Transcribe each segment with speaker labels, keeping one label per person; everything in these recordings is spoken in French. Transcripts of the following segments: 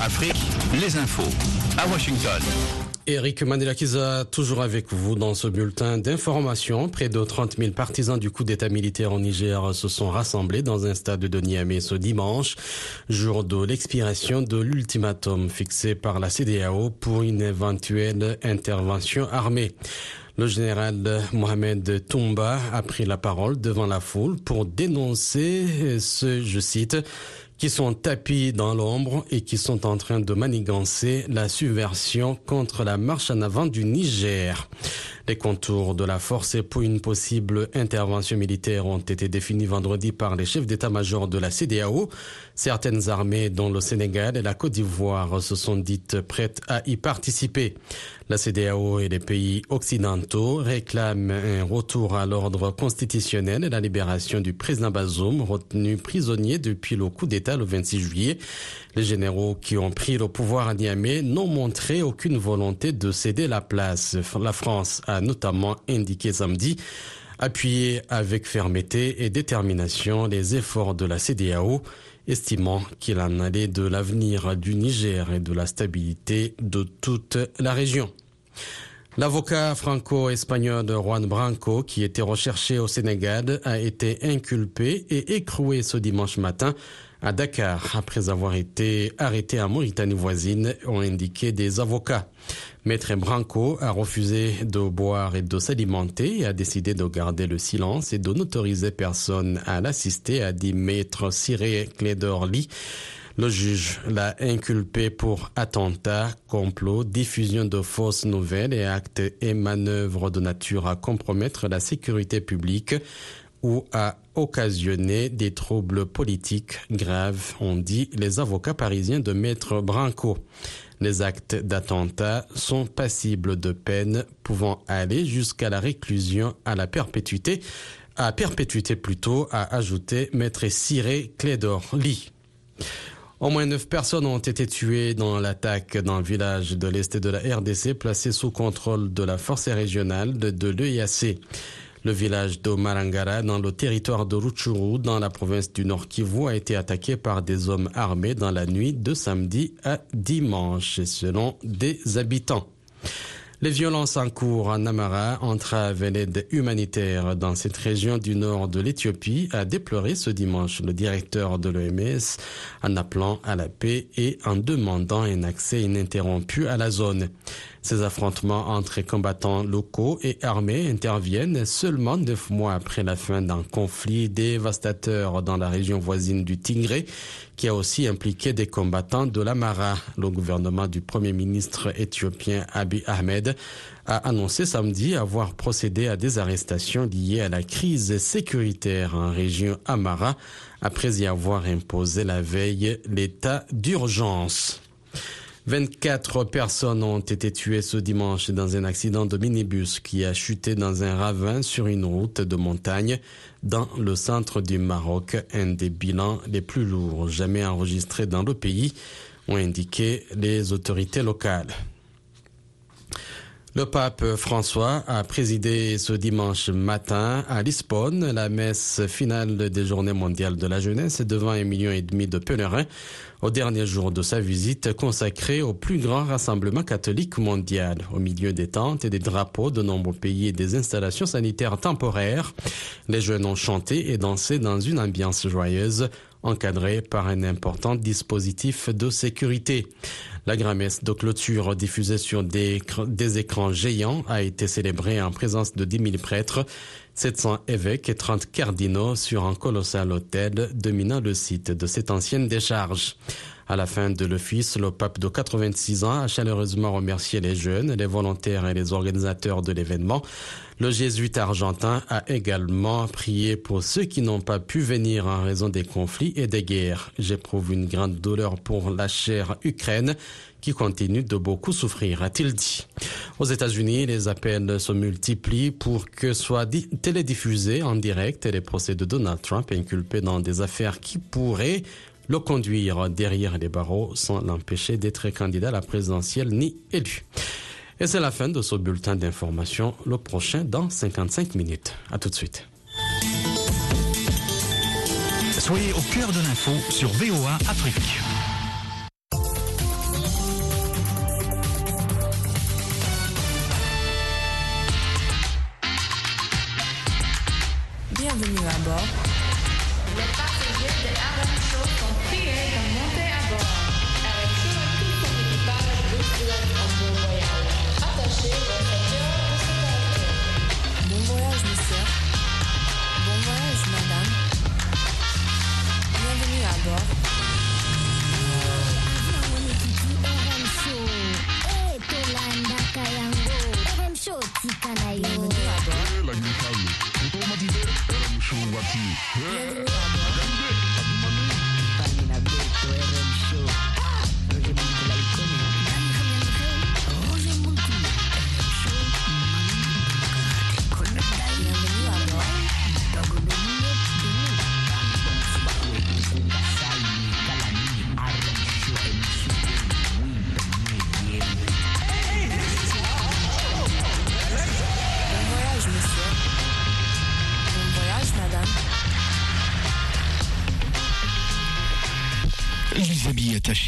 Speaker 1: Afrique, les infos à Washington.
Speaker 2: Eric Mandelakiza, toujours avec vous dans ce bulletin d'information. Près de 30 000 partisans du coup d'État militaire au Niger se sont rassemblés dans un stade de Niamey ce dimanche, jour de l'expiration de l'ultimatum fixé par la CDAO pour une éventuelle intervention armée. Le général Mohamed Toumba a pris la parole devant la foule pour dénoncer ce, je cite, qui sont tapis dans l'ombre et qui sont en train de manigancer la subversion contre la marche en avant du Niger. Les contours de la force pour une possible intervention militaire ont été définis vendredi par les chefs d'état-major de la CDAO. Certaines armées, dont le Sénégal et la Côte d'Ivoire, se sont dites prêtes à y participer. La CDAO et les pays occidentaux réclament un retour à l'ordre constitutionnel et la libération du président Bazoum, retenu prisonnier depuis le coup d'État le 26 juillet. Les généraux qui ont pris le pouvoir à Niamey n'ont montré aucune volonté de céder la place. La France notamment indiqué samedi appuyer avec fermeté et détermination les efforts de la CDAO, estimant qu'il en allait de l'avenir du Niger et de la stabilité de toute la région. L'avocat franco-espagnol Juan Branco, qui était recherché au Sénégal, a été inculpé et écroué ce dimanche matin à Dakar après avoir été arrêté en Mauritanie voisine, ont indiqué des avocats. Maître Branco a refusé de boire et de s'alimenter et a décidé de garder le silence et de n'autoriser personne à l'assister, a dit Maître Cyré Clédorly. Le juge l'a inculpé pour attentat, complot, diffusion de fausses nouvelles et actes et manœuvres de nature à compromettre la sécurité publique ou à occasionner des troubles politiques graves, ont dit les avocats parisiens de Maître Branco. Les actes d'attentat sont passibles de peine pouvant aller jusqu'à la réclusion à la perpétuité, à perpétuité plutôt, a ajouté Maître Cyré Clédor-Lee. Au moins neuf personnes ont été tuées dans l'attaque d'un village de l'Est de la RDC placé sous contrôle de la force régionale de, de l'EIAC. Le village de Marangara, dans le territoire de Rutshuru, dans la province du Nord Kivu, a été attaqué par des hommes armés dans la nuit de samedi à dimanche, selon des habitants. Les violences en cours en Amara entravent l'aide humanitaire dans cette région du nord de l'Éthiopie, a déploré ce dimanche le directeur de l'OMS en appelant à la paix et en demandant un accès ininterrompu à la zone. Ces affrontements entre combattants locaux et armés interviennent seulement neuf mois après la fin d'un conflit dévastateur dans la région voisine du Tigré, qui a aussi impliqué des combattants de l'Amara. Le gouvernement du premier ministre éthiopien Abiy Ahmed a annoncé samedi avoir procédé à des arrestations liées à la crise sécuritaire en région Amara après y avoir imposé la veille l'état d'urgence. 24 personnes ont été tuées ce dimanche dans un accident de minibus qui a chuté dans un ravin sur une route de montagne dans le centre du Maroc, un des bilans les plus lourds jamais enregistrés dans le pays, ont indiqué les autorités locales. Le pape François a présidé ce dimanche matin à Lisbonne la messe finale des Journées mondiales de la jeunesse devant un million et demi de pèlerins au dernier jour de sa visite consacrée au plus grand rassemblement catholique mondial. Au milieu des tentes et des drapeaux de nombreux pays et des installations sanitaires temporaires, les jeunes ont chanté et dansé dans une ambiance joyeuse encadrée par un important dispositif de sécurité. La grammaire de clôture diffusée sur des, des, écrans géants a été célébrée en présence de 10 000 prêtres, 700 évêques et 30 cardinaux sur un colossal hôtel dominant le site de cette ancienne décharge. À la fin de l'office, le pape de 86 ans a chaleureusement remercié les jeunes, les volontaires et les organisateurs de l'événement. Le jésuite argentin a également prié pour ceux qui n'ont pas pu venir en raison des conflits et des guerres. J'éprouve une grande douleur pour la chère Ukraine qui continue de beaucoup souffrir, a-t-il dit. Aux États-Unis, les appels se multiplient pour que soient télédiffusés en direct les procès de Donald Trump inculpé dans des affaires qui pourraient le conduire derrière les barreaux sans l'empêcher d'être candidat à la présidentielle ni élu. Et c'est la fin de ce bulletin d'information, le prochain dans 55 minutes. À tout de suite.
Speaker 1: Soyez au cœur de l'info sur VOA Afrique.
Speaker 3: I'm Era what you I I show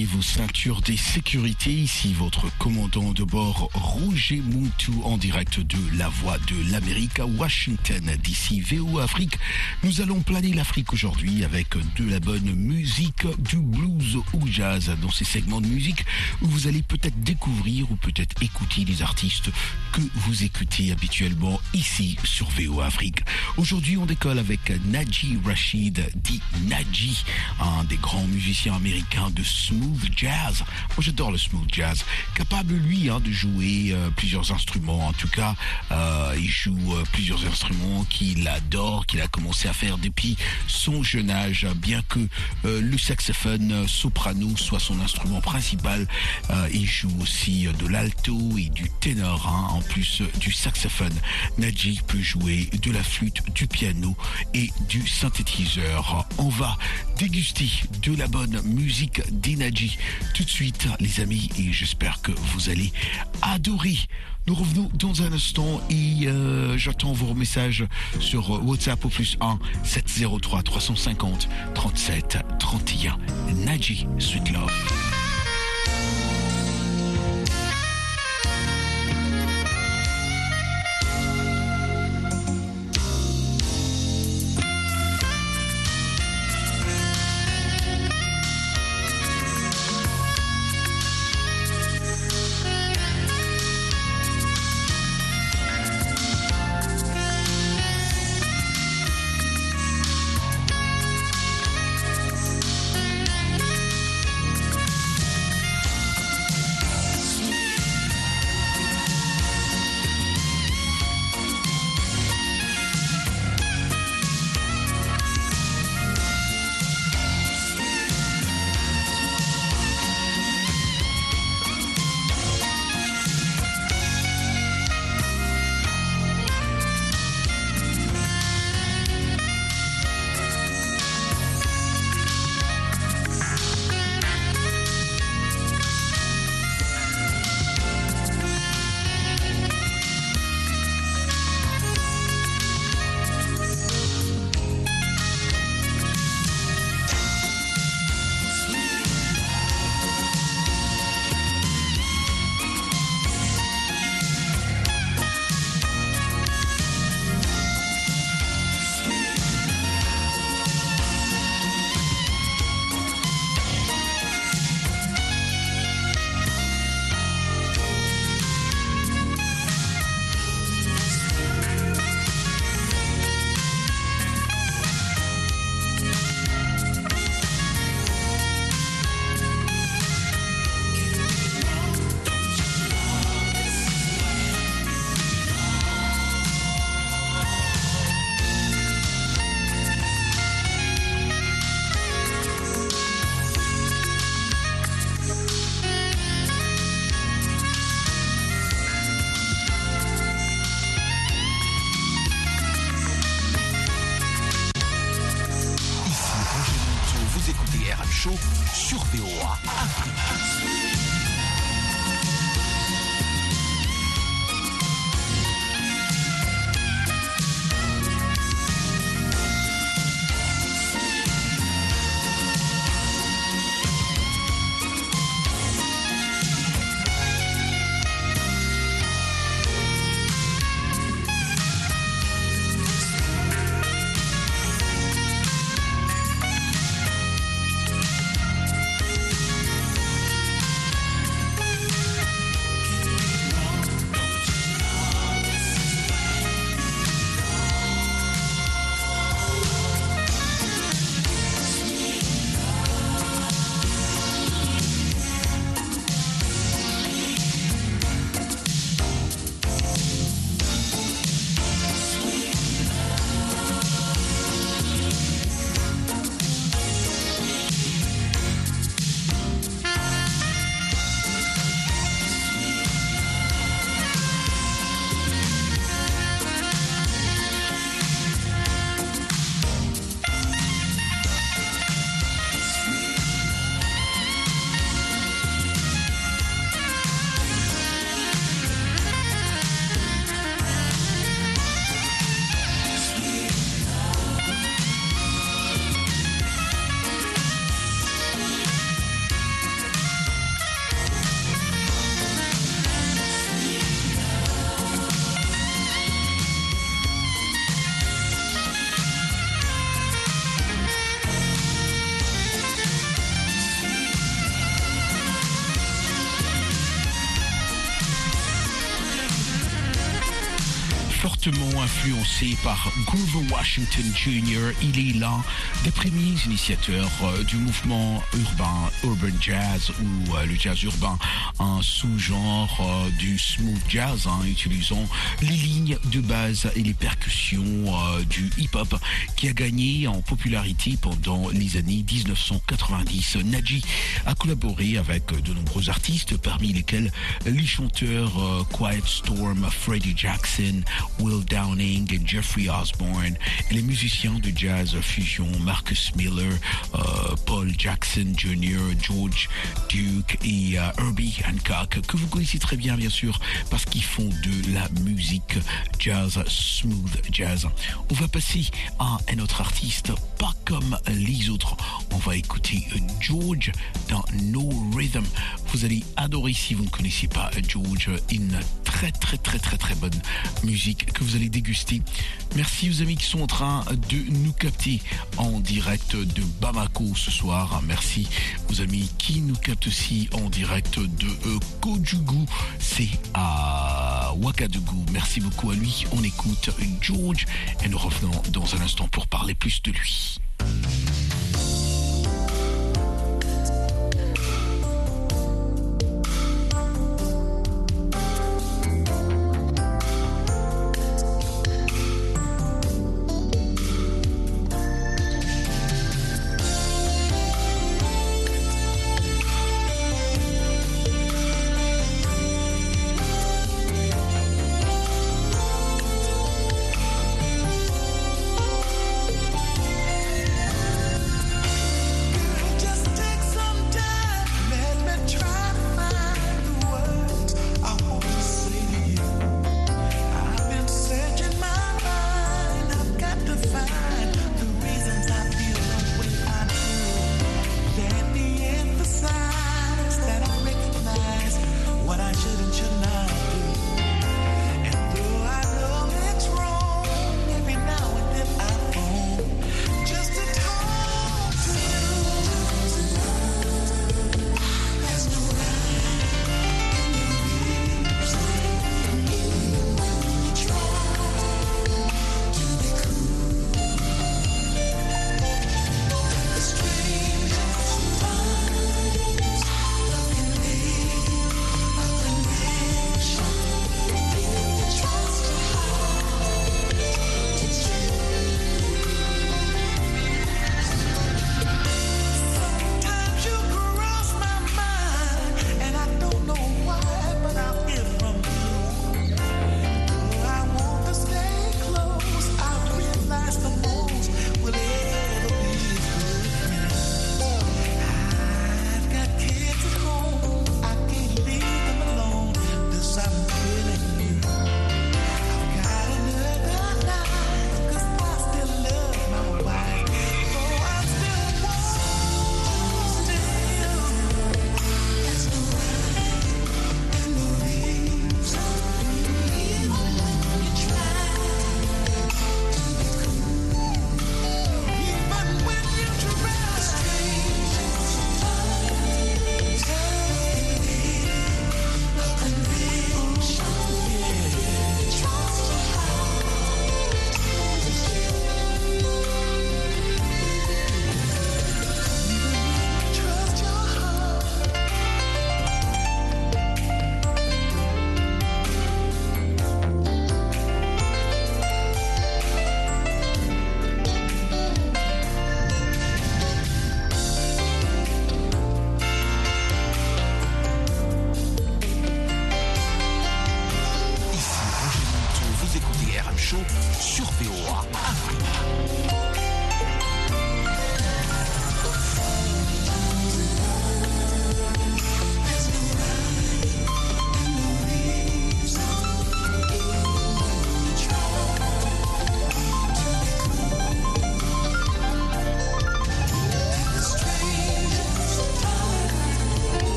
Speaker 3: attachez vos ceintures des sécurités. Ici votre commandant de bord Roger Moutou en direct de la voix de l'Amérique à Washington. D'ici VO Afrique, nous allons planer l'Afrique aujourd'hui avec de la bonne musique, du blues ou jazz dans ces segments de musique où vous allez peut-être découvrir ou peut-être écouter des artistes que vous écoutez habituellement ici sur VO Afrique. Aujourd'hui, on décolle avec Naji Rashid, dit Naji, un des grands musiciens américains de smooth jazz. Moi, j'adore le smooth jazz. Capable, lui, hein, de jouer euh, plusieurs instruments. En tout cas, euh, il joue euh, plusieurs instruments qu'il adore, qu'il a commencé à faire depuis son jeune âge. Bien que le saxophone soprano soit son instrument principal, il joue aussi de l'alto et du ténor, hein, en plus du saxophone. Najee peut jouer de la flûte, du piano et du synthétiseur. On va déguster de la bonne musique d'Enaji tout de suite, les amis, et j'espère que vous allez adorer. Nous revenons dans un instant et euh, j'attends vos messages sur WhatsApp au plus 1 703 350 37 31. Naji, Sweet Love. Influencé par Grover Washington Jr. Il est l'un des premiers initiateurs euh, du mouvement urbain, urban jazz ou euh, le jazz urbain, un sous-genre euh, du smooth jazz, hein, utilisant les lignes de base et les percussions du hip-hop qui a gagné en popularité pendant les années 1990. Naji a collaboré avec de nombreux artistes, parmi lesquels les chanteurs Quiet Storm, Freddie Jackson, Will Downing Jeffrey Osborne, et les musiciens de jazz fusion Marcus Miller, euh, Paul Jackson Jr., George Duke et euh, Herbie Hancock, que vous connaissez très bien bien sûr, parce qu'ils font de la musique jazz, smooth jazz. On va passer à un autre artiste, pas comme les autres. On va écouter George dans No Rhythm. Vous allez adorer si vous ne connaissez pas George, une très très très très très bonne musique que vous allez déguster. Merci aux amis qui sont en train de nous capter en direct de Bamako ce soir. Merci aux amis qui nous captent aussi en direct de euh, Kojugu. C'est à Ouagadougou. Merci beaucoup à lui. On écoute George et nous revenons dans un instant pour parler plus de lui.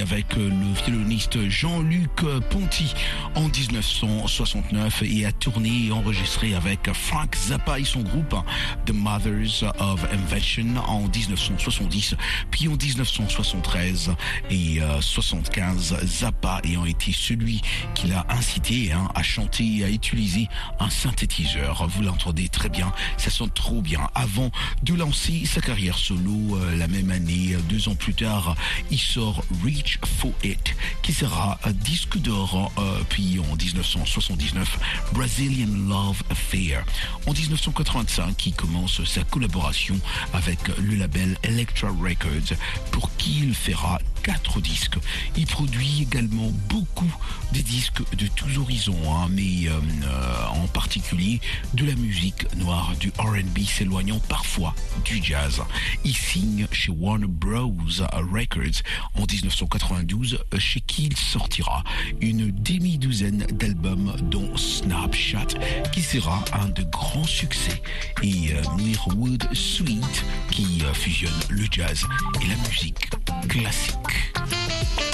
Speaker 3: Avec le violoniste Jean-Luc Ponty en 1969 et a tourné et enregistré avec Frank Zappa et son groupe The Mothers of Invention en 1970, puis en 1973 et 75, Zappa ayant été celui qui l'a incité hein, à chanter et à utiliser un synthétiseur. Vous l'entendez très bien, ça sonne trop bien. Avant de lancer sa carrière solo euh, la même année, deux ans plus tard, il sort Reach for It, qui sera un disque d'or, euh, puis en 1979, Brazilian Love Affair. En 1985, il commence sa collaboration avec le label Electra Records, pour qui il fera quatre disques. Il produit également beaucoup de disques de tous horizons, hein, mais euh, euh, en particulier de la musique noire, du RB s'éloignant parfois du jazz. Il signe chez Warner Bros. Records en 1992, chez qui il sortira une demi-douzaine d'albums dont Snapchat, qui sera un de grands succès, et euh, Mirwood Suite, qui fusionne le jazz et la musique classique. Bye.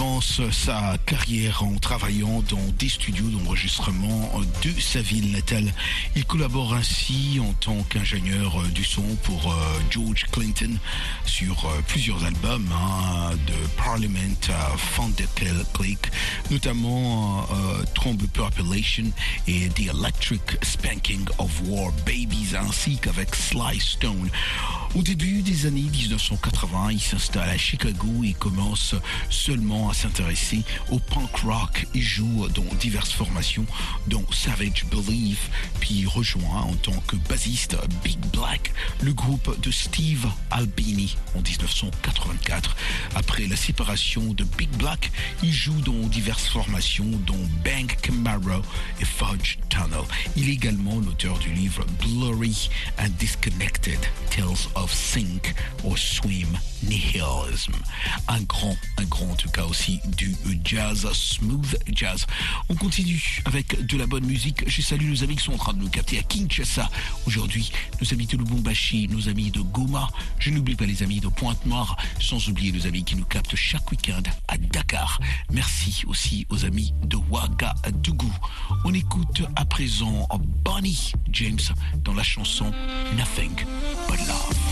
Speaker 3: Commence sa carrière en travaillant dans des studios d'enregistrement de sa ville natale. Il collabore ainsi en tant qu'ingénieur du son pour euh, George Clinton sur euh, plusieurs albums hein, de Parliament à Click, notamment euh, Trombe Population et The Electric Spanking of War Babies ainsi qu'avec Sly Stone. Au début des années 1980, il s'installe à Chicago et commence seulement à s'intéresser au punk rock. Il joue dans diverses formations, dont Savage Belief, puis rejoint en tant que bassiste Big Black, le groupe de Steve Albini en 1984. Après la séparation de Big Black, il joue dans diverses formations, dont Bank Camaro et Fudge Tunnel. Il est également l'auteur du livre Blurry and Disconnected Tales of Sink or Swim Nihilism. Un grand, un grand en tout cas aussi du smooth jazz. On continue avec de la bonne musique. Je salue nos amis qui sont en train de nous capter à Kinshasa. Aujourd'hui, nos amis de Lubumbashi, nos amis de Goma. Je n'oublie pas les amis de Pointe-Noire, sans oublier nos amis qui nous captent chaque week-end à Dakar. Merci aussi aux amis de Ouagadougou. On écoute à présent Bonnie James dans la chanson Nothing But Love.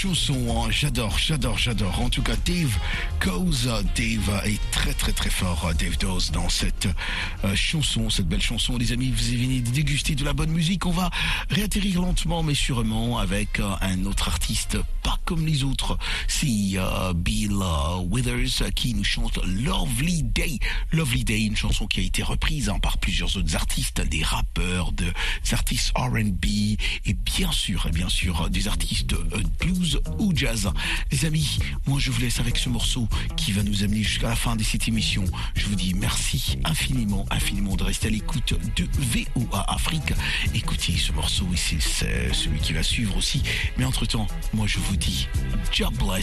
Speaker 3: Chanson, hein. j'adore, j'adore, j'adore. En tout cas, Dave Cause, Dave est très très très fort, Dave Dose, dans cette euh, chanson, cette belle chanson. Les amis, vous venez déguster de la bonne musique. On va réatterrir lentement mais sûrement avec euh, un autre artiste, pas comme les autres. C'est euh, Bill Withers qui nous chante Lovely Day. Lovely Day, une chanson qui a été reprise hein, par plusieurs autres artistes, des rappeurs, des artistes R&B et bien sûr, bien sûr, des artistes blues ou jazz. Les amis, moi je vous laisse avec ce morceau qui va nous amener jusqu'à la fin de cette émission. Je vous dis merci infiniment, infiniment de rester à l'écoute de VOA Afrique. Écoutez ce morceau et c'est celui qui va suivre aussi. Mais entre-temps, moi je vous dis, job bless.